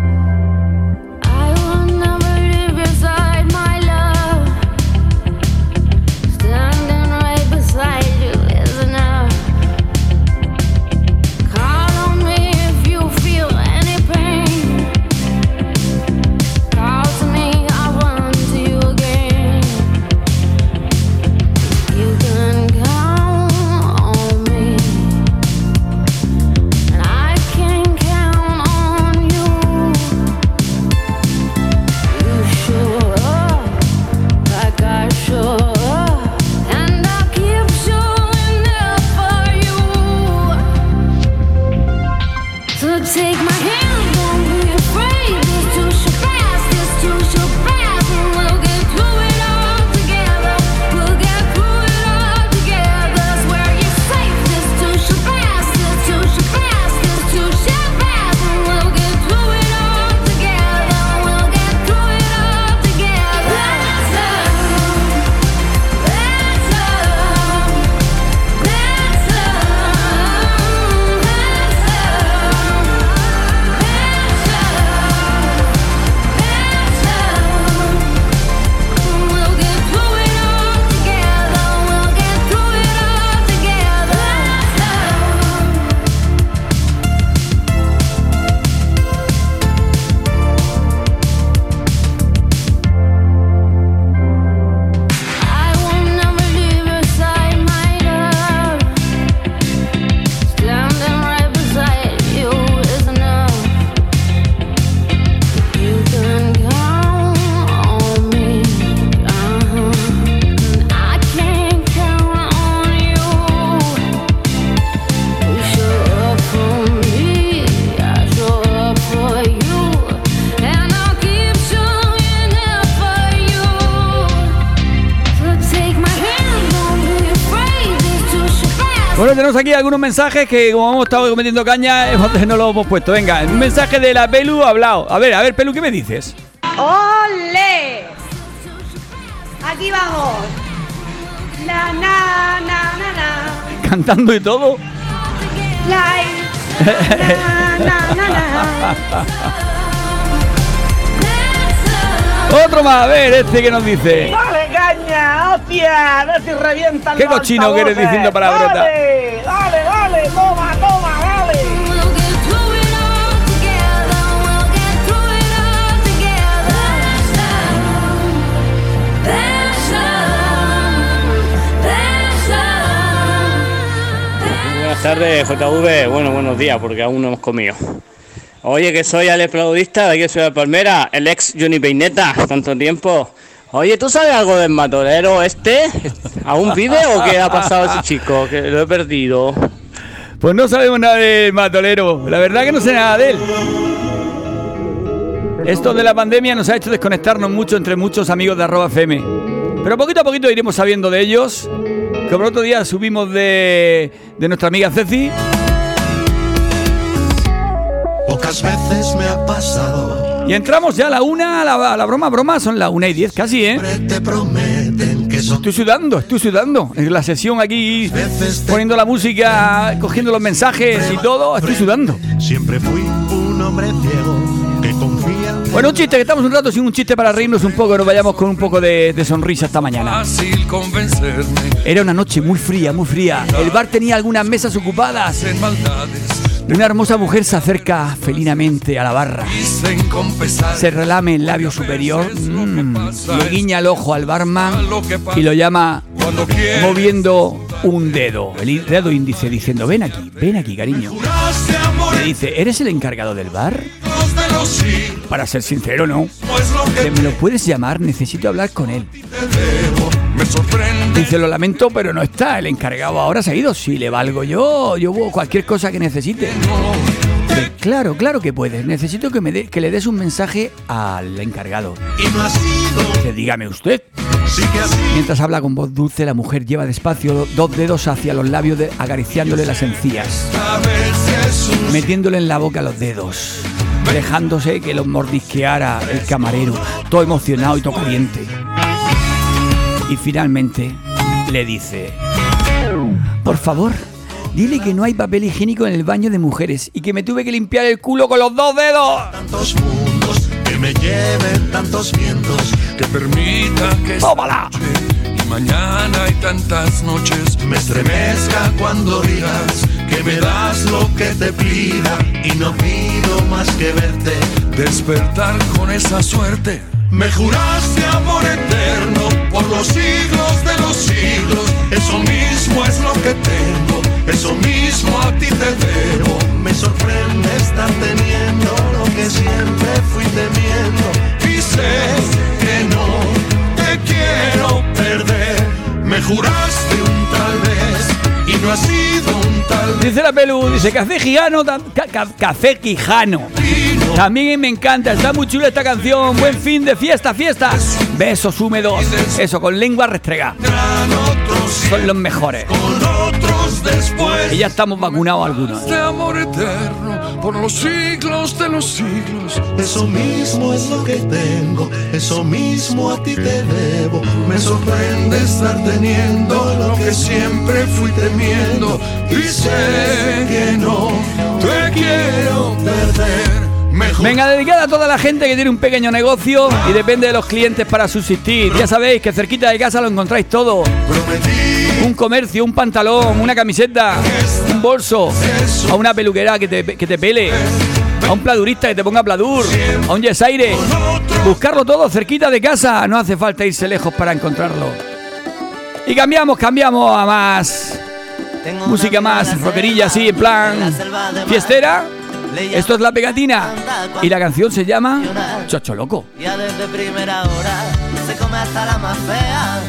Tenemos aquí algunos mensajes que como hemos estado metiendo caña, hemos- no lo hemos puesto. Venga, un mensaje de la Pelu hablado. A ver, a ver, Pelu, ¿qué me dices? ¡Ole! Aquí vamos. La na na na na. Cantando y todo. Na na na na. Otro más, a ver, este que nos dice. ¡Dale caña! ¡Hostia! Ver si revientan Qué cochino que eres diciendo palabrota. Tardes, JV. Bueno, buenos días, porque aún no hemos comido. Oye, que soy Alex Plaudista, de aquí soy de Palmera, el ex Johnny Peineta, tanto tiempo. Oye, ¿tú sabes algo del matolero este? ¿Aún vive o qué ha pasado ese chico? Que lo he perdido. Pues no sabemos nada del matolero. La verdad que no sé nada de él. Esto de la pandemia nos ha hecho desconectarnos mucho entre muchos amigos de arroba FM. Pero poquito a poquito iremos sabiendo de ellos. Como el otro día subimos de, de nuestra amiga Ceci. Pocas veces me ha pasado. Y entramos ya a la una, a la, a la broma, broma, son las una y diez casi, ¿eh? Te prometen que son Estoy sudando, estoy sudando. En la sesión aquí, poniendo la música, cogiendo los mensajes y todo, estoy sudando. Siempre fui un hombre ciego que. Bueno, un chiste, que estamos un rato sin un chiste para reírnos un poco, nos vayamos con un poco de, de sonrisa esta mañana. Era una noche muy fría, muy fría. El bar tenía algunas mesas ocupadas. Una hermosa mujer se acerca felinamente a la barra. Se relame el labio superior, mm, le guiña el ojo al barman y lo llama moviendo un dedo, el dedo índice, diciendo, ven aquí, ven aquí, cariño. Le dice, ¿eres el encargado del bar? De. Para ser sincero, no. Pues lo que Le- ¿Me lo puedes llamar? Necesito hablar con él. te debo me sorprende. Dice, lo lamento, pero no está. El encargado ahora se ha ido. Si le valgo yo, yo cualquier cosa que necesite. Claro, claro que puedes. Necesito que, me dé- que le des un mensaje al encargado. Y no ha sido. Dice, dígame usted. Sí. Mientras habla con voz dulce, la mujer lleva despacio dos dedos hacia los labios, de- acariciándole las encías, metiéndole en la boca los dedos, dejándose que los mordisqueara el camarero, todo emocionado y todo caliente. Y finalmente le dice, por favor, dile que no hay papel higiénico en el baño de mujeres y que me tuve que limpiar el culo con los dos dedos. tantos mundos que me lleven tantos vientos que permita que esta ¡Tómala! noche y mañana hay tantas noches me estremezca cuando digas que me das lo que te pida y no pido más que verte. Despertar con esa suerte. Me juraste amor eterno por los siglos de los siglos. Eso mismo es lo que tengo eso mismo a ti te debo. Me sorprende estar teniendo lo que siempre fui temiendo. Y sé que no te quiero perder. Me juraste un tal vez y no ha Dice la Pelu, dice Café ca- Café Quijano. También me encanta, está muy chula esta canción. Buen fin de fiesta, fiesta. Besos húmedos, eso con lengua restregada. Son los mejores. con otros después Y ya estamos vacunados algunos. de amor eterno por los siglos de los siglos. Eso mismo es lo que tengo, eso mismo a ti te debo. Me sorprende estar teniendo lo que siempre fui temiendo. Y sé que no te quiero perder. Mejor Venga, dedicada a toda la gente que tiene un pequeño negocio y depende de los clientes para subsistir. Ya sabéis que cerquita de casa lo encontráis todo. Un comercio, un pantalón, una camiseta, un bolso, a una peluquera que te, que te pele, a un pladurista que te ponga pladur, a un yesaire. Buscarlo todo cerquita de casa, no hace falta irse lejos para encontrarlo. Y cambiamos, cambiamos a más música más rockerilla, así, en plan fiestera. Esto es la pegatina y la canción se llama Chocho Loco. Ya desde primera hora se come hasta la más fea.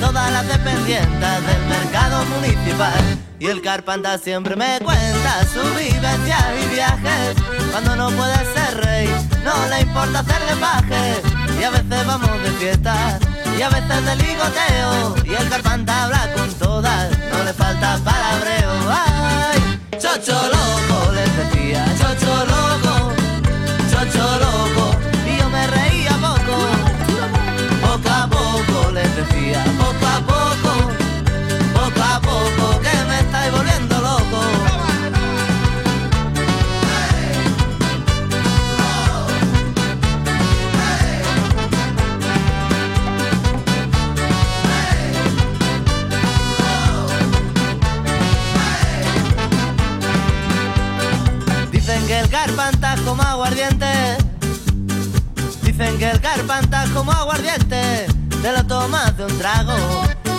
Todas las dependientes del mercado municipal. Y el carpanta siempre me cuenta sus vivencias y viajes. Cuando no puede ser rey, no le importa hacerle paje. Y a veces vamos de fiesta, y a veces de ligoteo. Y el carpanta habla con todas, no le falta palabreo. ¡Ay! Chocho loco, les decía, chocho como aguardiente. Te lo tomas de un trago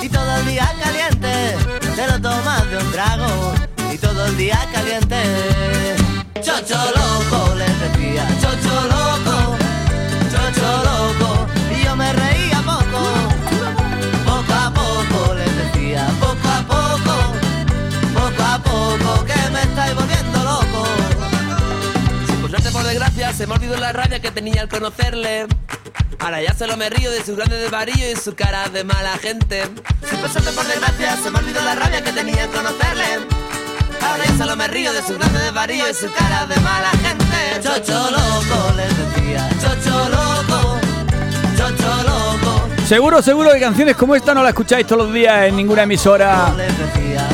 y todo el día caliente. Te lo tomas de un trago y todo el día caliente. Chocho loco, les decía, chocho loco, chocho loco. Y yo me reía poco, poco a poco, les decía, poco a poco, poco a poco, que me estáis volviendo loco. Por suerte, por desgracia, se me ha olvidado la rabia que tenía al conocerle. Ahora ya solo me río de su grande desvarío y su cara de mala gente. Si por suerte, por desgracia, se me olvidó la rabia que tenía al conocerle. Ahora yo solo me río de su grande desvarío y su cara de mala gente. Chocho loco, les decía, chocho loco, chocho loco. Seguro, seguro que canciones como esta no la escucháis todos los días en ninguna emisora.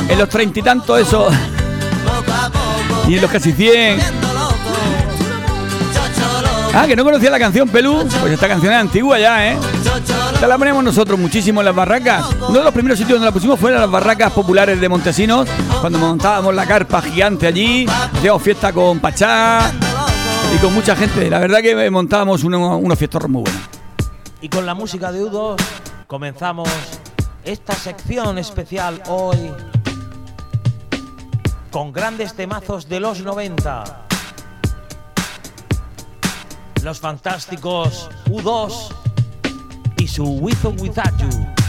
En los treinta y tantos eso. Y en los casi cien. Ah, que no conocía la canción Pelú. Pues esta canción es antigua ya, ¿eh? Esta la ponemos nosotros muchísimo en las barracas. Uno de los primeros sitios donde la pusimos fue en las barracas populares de Montesinos, cuando montábamos la carpa gigante allí, hacíamos fiesta con Pachá y con mucha gente. La verdad que montábamos uno- unos fiestos muy buenos. Y con la música de U2 comenzamos esta sección especial hoy con grandes temazos de los 90. Los fantásticos U2 y su With or Without You.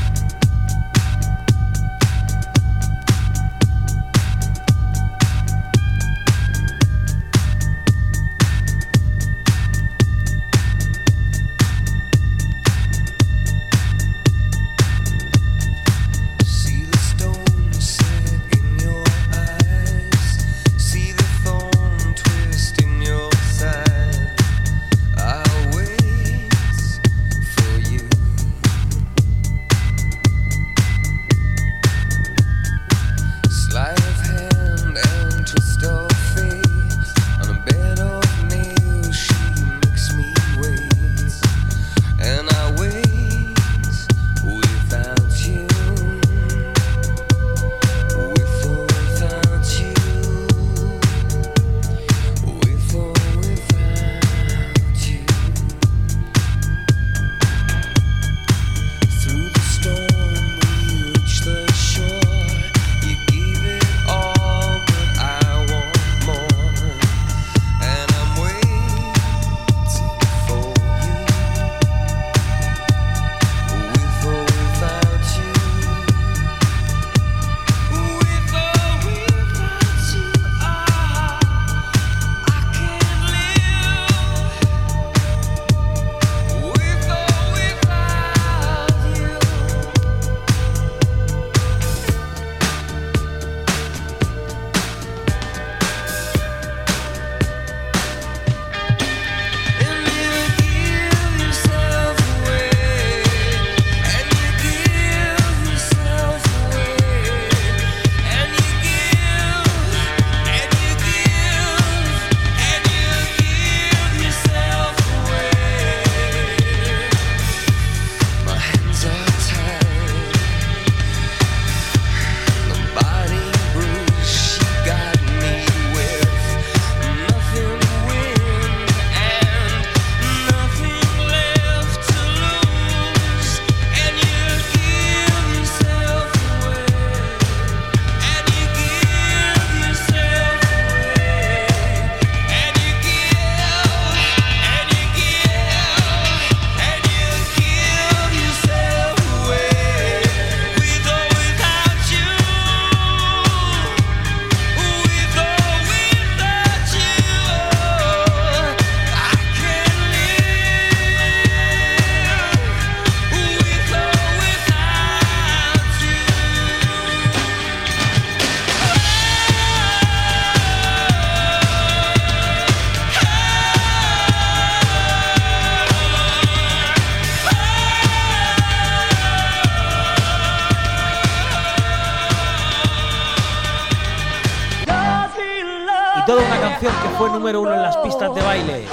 Número uno en las pistas de baile.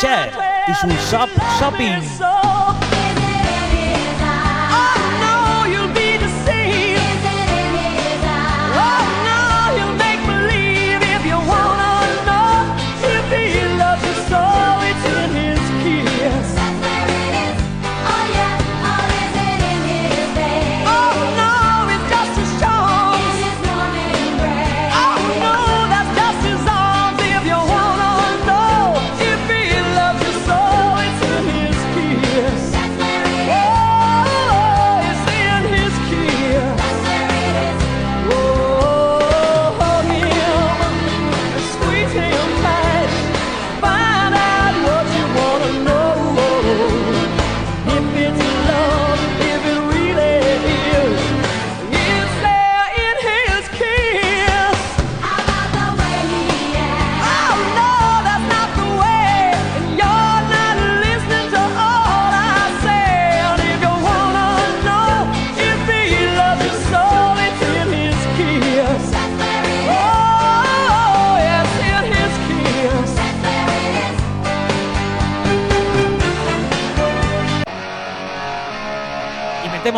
Cher y su Shop Shopping.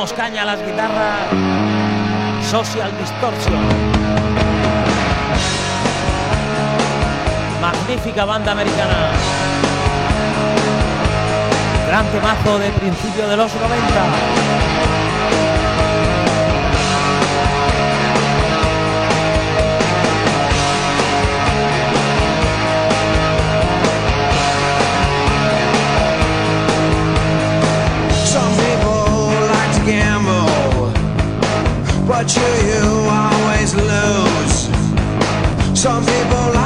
caña a las guitarras Social Distortion. Magnífica banda americana. Gran temazo de principio de los 90. but you, you always lose. Some people.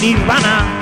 Nirvana.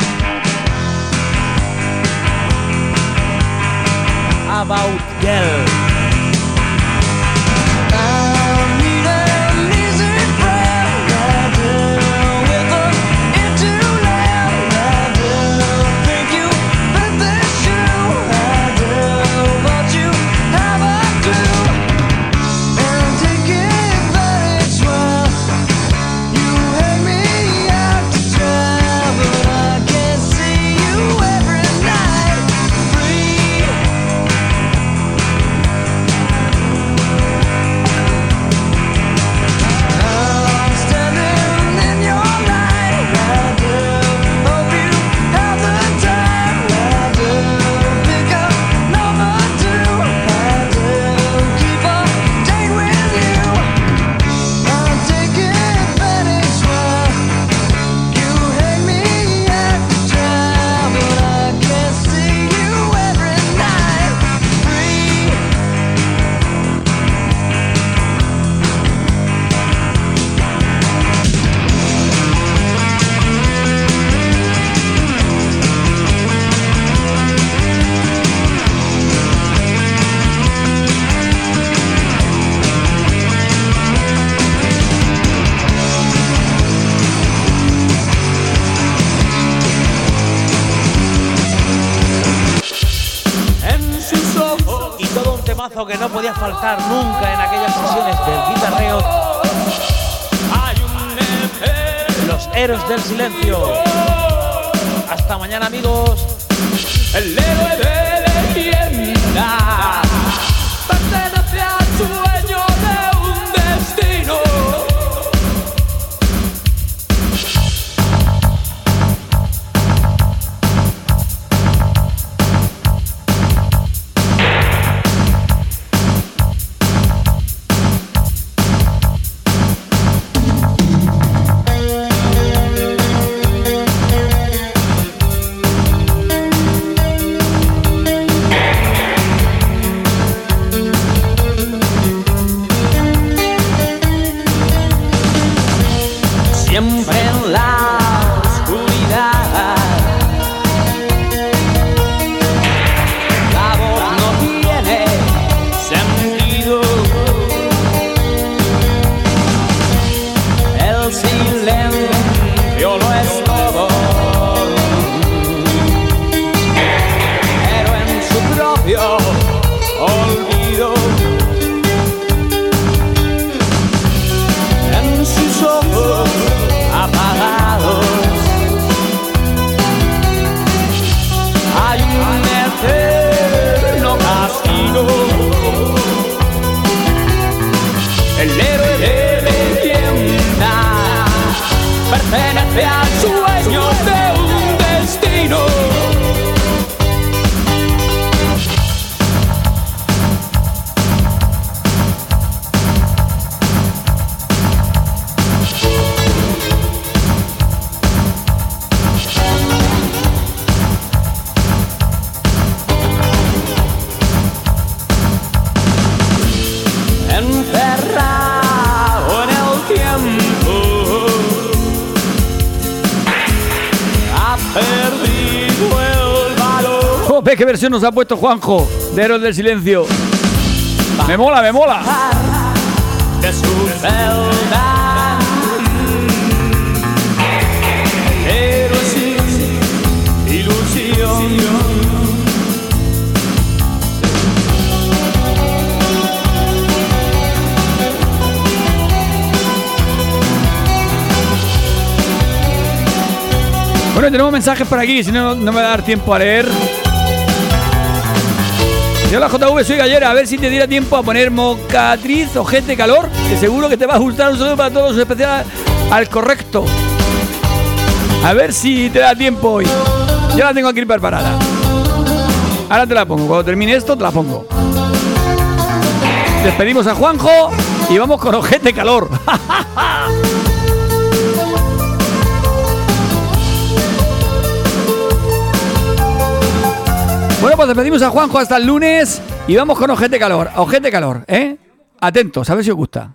Versión nos ha puesto Juanjo de Héroes del Silencio. Me mola, me mola. Bueno, tenemos mensajes por aquí, si no, no me va a dar tiempo a leer. Yo la JV soy gallera, a ver si te diera tiempo a poner mocatriz o gente calor, que seguro que te va a gustar un saludo para todos, especial al correcto. A ver si te da tiempo hoy. Yo la tengo aquí preparada. Ahora te la pongo, cuando termine esto te la pongo. Despedimos a Juanjo y vamos con ojete calor. Bueno, pues despedimos a Juanjo hasta el lunes y vamos con Ojete Calor. Ojete Calor, ¿eh? Atentos, a ver si os gusta.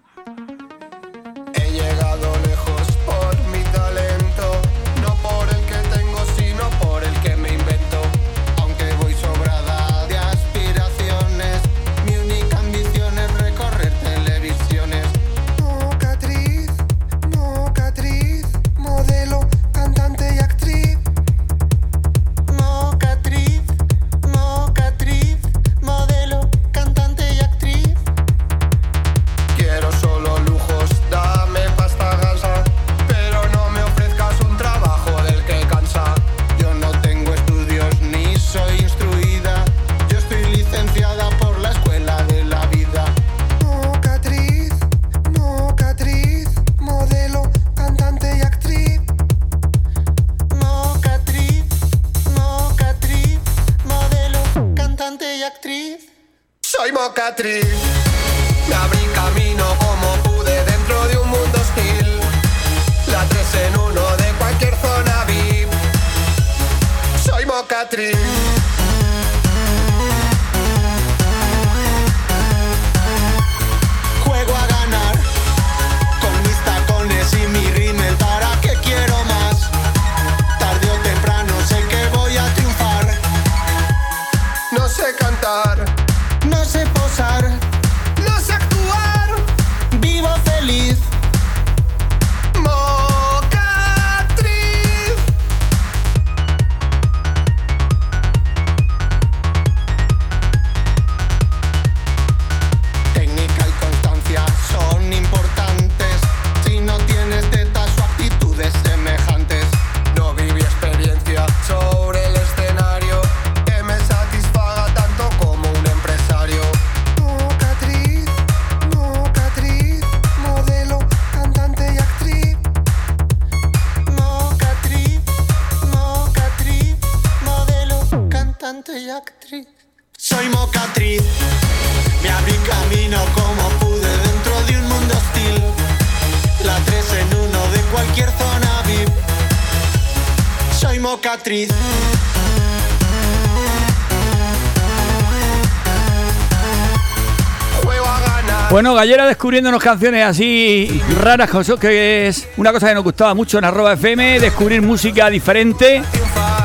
Bueno, Gallera descubriéndonos canciones así raras, eso, que es una cosa que nos gustaba mucho en arroba FM, descubrir música diferente.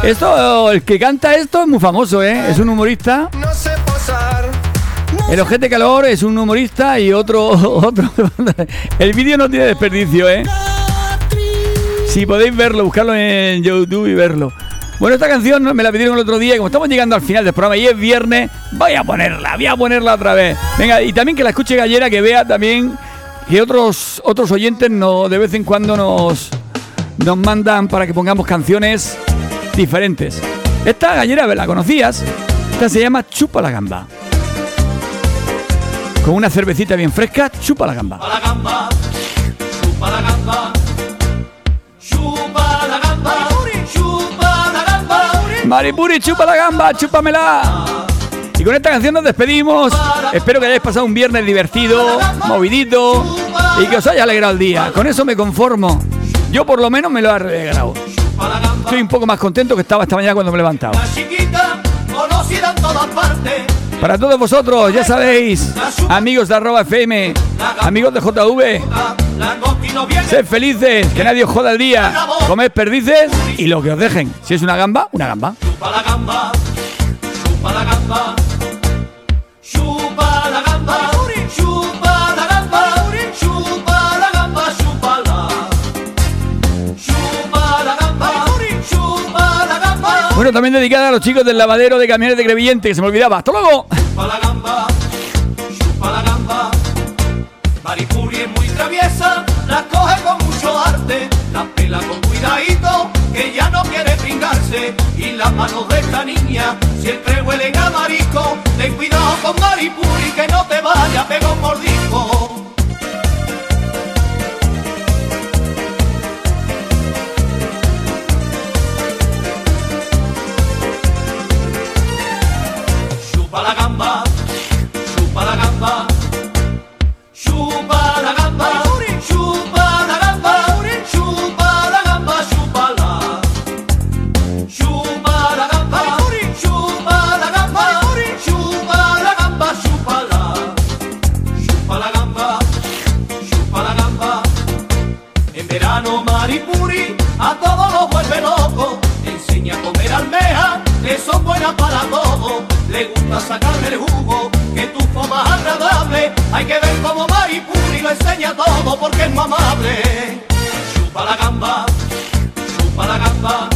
Esto, el que canta esto es muy famoso, ¿eh? Es un humorista. El Ojete Calor es un humorista y otro, otro. El vídeo no tiene desperdicio, ¿eh? Si podéis verlo, buscarlo en YouTube y verlo. Bueno, esta canción me la pidieron el otro día como estamos llegando al final del programa y es viernes, voy a ponerla, voy a ponerla otra vez. Venga, y también que la escuche Gallera, que vea también que otros, otros oyentes no, de vez en cuando nos, nos mandan para que pongamos canciones diferentes. Esta Gallera, ¿la conocías? Esta se llama Chupa la Gamba. con una cervecita bien fresca, chupa la gamba. la gamba, chupa la gamba, Maripuri, chupa la gamba, chúpamela. Y con esta canción nos despedimos. Espero que hayáis pasado un viernes divertido, movidito y que os haya alegrado el día. Con eso me conformo. Yo por lo menos me lo he alegrado. Estoy un poco más contento que estaba esta mañana cuando me he levantado. Chiquita, conocida en todas partes. Para todos vosotros, ya sabéis, amigos de arroba FM, amigos de JV, sed felices, que nadie os joda el día, comed perdices y lo que os dejen. Si es una gamba, una gamba. Bueno, también dedicada a los chicos del lavadero de camiones de Crevillente, que se me olvidaba. ¡Hasta luego! Maripuri es muy traviesa, la coge con mucho arte, la pela con cuidadito, que ya no quiere pringarse. Y las manos de esta niña siempre huelen a marisco. Ten cuidado con Maripuri, que no te vaya a pegar un mordisco. Para todo. Le gusta sacarle el jugo, que tu forma más agradable. Hay que ver cómo Maripuri lo enseña todo porque es muy amable. Chupa la gamba, chupa la gamba.